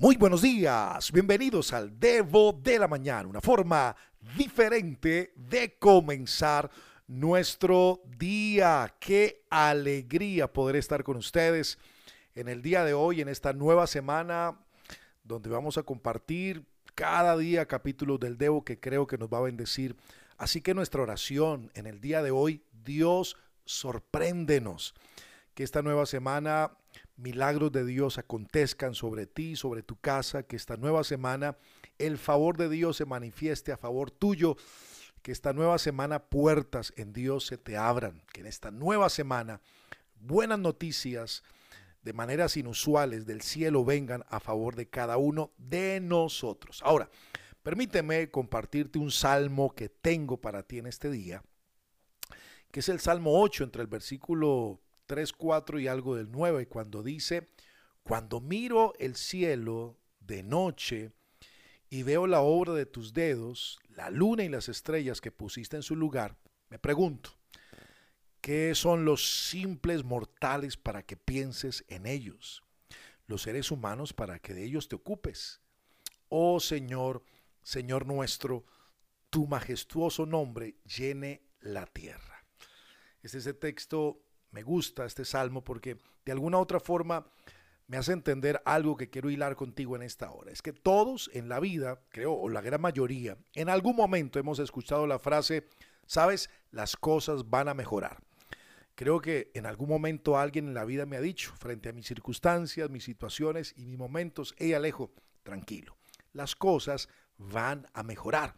Muy buenos días, bienvenidos al Devo de la Mañana, una forma diferente de comenzar nuestro día. Qué alegría poder estar con ustedes en el día de hoy, en esta nueva semana, donde vamos a compartir cada día capítulos del Devo que creo que nos va a bendecir. Así que nuestra oración en el día de hoy, Dios sorpréndenos. Que esta nueva semana milagros de Dios acontezcan sobre ti, sobre tu casa, que esta nueva semana el favor de Dios se manifieste a favor tuyo, que esta nueva semana puertas en Dios se te abran, que en esta nueva semana buenas noticias de maneras inusuales del cielo vengan a favor de cada uno de nosotros. Ahora, permíteme compartirte un salmo que tengo para ti en este día, que es el Salmo 8 entre el versículo 3, 4 y algo del 9, cuando dice, cuando miro el cielo de noche y veo la obra de tus dedos, la luna y las estrellas que pusiste en su lugar, me pregunto, ¿qué son los simples mortales para que pienses en ellos? Los seres humanos para que de ellos te ocupes. Oh Señor, Señor nuestro, tu majestuoso nombre llene la tierra. Este es el texto me gusta este salmo porque de alguna otra forma me hace entender algo que quiero hilar contigo en esta hora. Es que todos en la vida, creo, o la gran mayoría, en algún momento hemos escuchado la frase, sabes, las cosas van a mejorar. Creo que en algún momento alguien en la vida me ha dicho, frente a mis circunstancias, mis situaciones y mis momentos, hey Alejo, tranquilo, las cosas van a mejorar.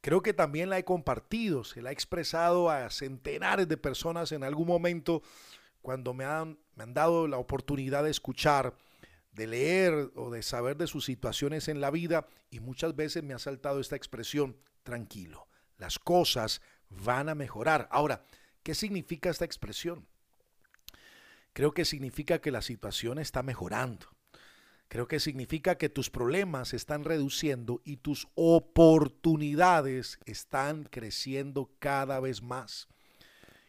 Creo que también la he compartido, se la he expresado a centenares de personas en algún momento cuando me han, me han dado la oportunidad de escuchar, de leer o de saber de sus situaciones en la vida y muchas veces me ha saltado esta expresión, tranquilo, las cosas van a mejorar. Ahora, ¿qué significa esta expresión? Creo que significa que la situación está mejorando. Creo que significa que tus problemas se están reduciendo y tus oportunidades están creciendo cada vez más.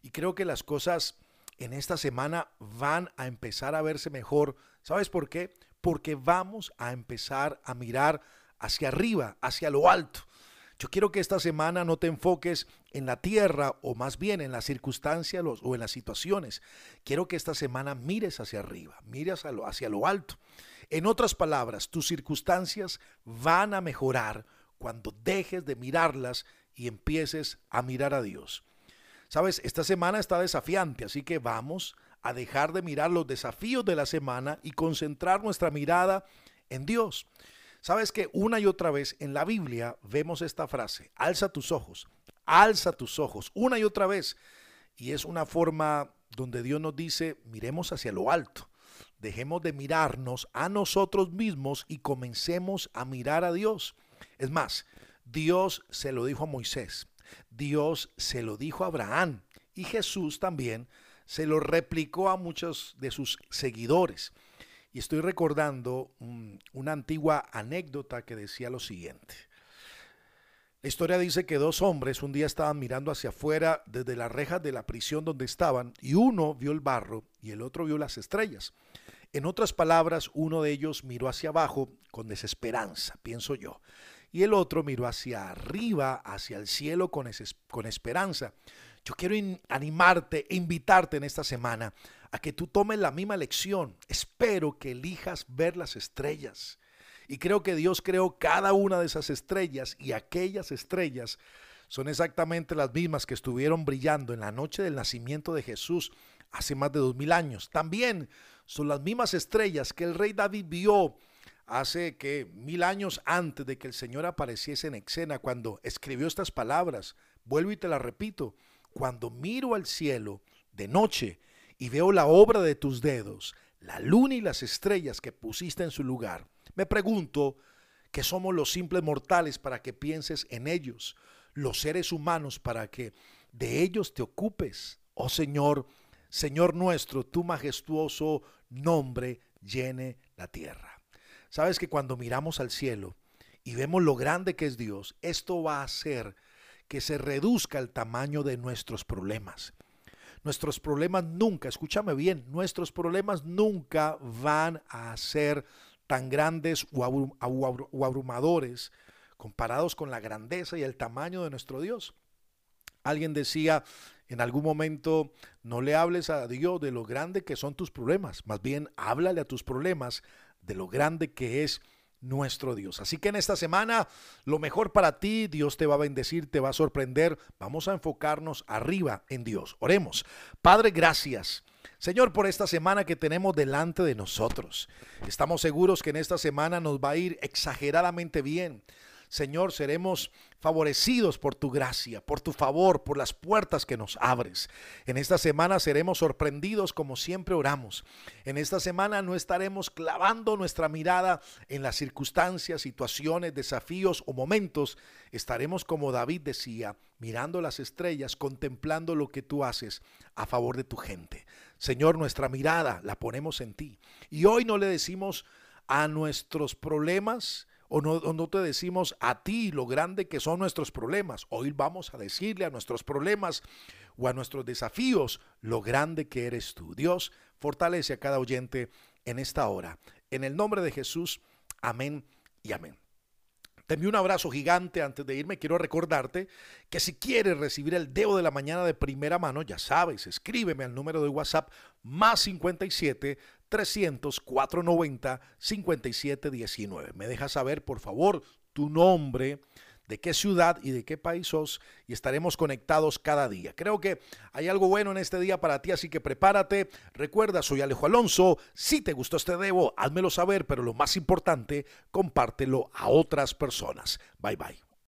Y creo que las cosas en esta semana van a empezar a verse mejor. ¿Sabes por qué? Porque vamos a empezar a mirar hacia arriba, hacia lo alto. Yo quiero que esta semana no te enfoques en la tierra o más bien en las circunstancias o en las situaciones. Quiero que esta semana mires hacia arriba, mires hacia lo, alto. En otras palabras, tus circunstancias van a mejorar cuando dejes de mirarlas y empieces a mirar a Dios. Sabes, esta semana está desafiante, así que vamos a dejar de mirar los desafíos de la semana y concentrar nuestra mirada en Dios. Sabes que una y otra vez en la Biblia vemos esta frase, alza tus ojos, alza tus ojos, una y otra vez. Y es una forma donde Dios nos dice, miremos hacia lo alto. Dejemos de mirarnos a nosotros mismos y comencemos a mirar a Dios. Es más, Dios se lo dijo a Moisés, Dios se lo dijo a Abraham y Jesús también se lo replicó a muchos de sus seguidores. Y estoy recordando una antigua anécdota que decía lo siguiente. La historia dice que dos hombres un día estaban mirando hacia afuera desde las rejas de la prisión donde estaban y uno vio el barro y el otro vio las estrellas. En otras palabras, uno de ellos miró hacia abajo con desesperanza, pienso yo, y el otro miró hacia arriba, hacia el cielo con, con esperanza. Yo quiero animarte e invitarte en esta semana a que tú tomes la misma lección. Espero que elijas ver las estrellas. Y creo que Dios creó cada una de esas estrellas y aquellas estrellas son exactamente las mismas que estuvieron brillando en la noche del nacimiento de Jesús hace más de dos mil años. También son las mismas estrellas que el rey David vio hace que mil años antes de que el Señor apareciese en escena cuando escribió estas palabras. Vuelvo y te las repito. Cuando miro al cielo de noche y veo la obra de tus dedos, la luna y las estrellas que pusiste en su lugar, me pregunto que somos los simples mortales para que pienses en ellos, los seres humanos para que de ellos te ocupes. Oh Señor, Señor nuestro, tu majestuoso nombre llene la tierra. Sabes que cuando miramos al cielo y vemos lo grande que es Dios, esto va a hacer que se reduzca el tamaño de nuestros problemas. Nuestros problemas nunca, escúchame bien, nuestros problemas nunca van a ser tan grandes o abrumadores comparados con la grandeza y el tamaño de nuestro Dios. Alguien decía en algún momento, no le hables a Dios de lo grande que son tus problemas, más bien háblale a tus problemas de lo grande que es nuestro Dios. Así que en esta semana, lo mejor para ti, Dios te va a bendecir, te va a sorprender. Vamos a enfocarnos arriba en Dios. Oremos. Padre, gracias. Señor, por esta semana que tenemos delante de nosotros. Estamos seguros que en esta semana nos va a ir exageradamente bien. Señor, seremos favorecidos por tu gracia, por tu favor, por las puertas que nos abres. En esta semana seremos sorprendidos como siempre oramos. En esta semana no estaremos clavando nuestra mirada en las circunstancias, situaciones, desafíos o momentos. Estaremos como David decía, mirando las estrellas, contemplando lo que tú haces a favor de tu gente. Señor, nuestra mirada la ponemos en ti. Y hoy no le decimos a nuestros problemas, o no, te decimos a ti lo grande que son nuestros problemas. Hoy vamos a decirle a nuestros problemas o a nuestros desafíos lo grande que eres tú. Dios fortalece a cada oyente en esta hora. En el nombre de Jesús, amén y amén. Te envío un abrazo gigante. Antes de irme, quiero recordarte que si quieres recibir el Deo de la mañana de primera mano, ya sabes, escríbeme al número de WhatsApp más 57 300 490 5719. Me dejas saber, por favor, tu nombre, de qué ciudad y de qué país sos y estaremos conectados cada día. Creo que hay algo bueno en este día para ti, así que prepárate. Recuerda, soy Alejo Alonso. Si te gustó este debo, házmelo saber, pero lo más importante, compártelo a otras personas. Bye bye.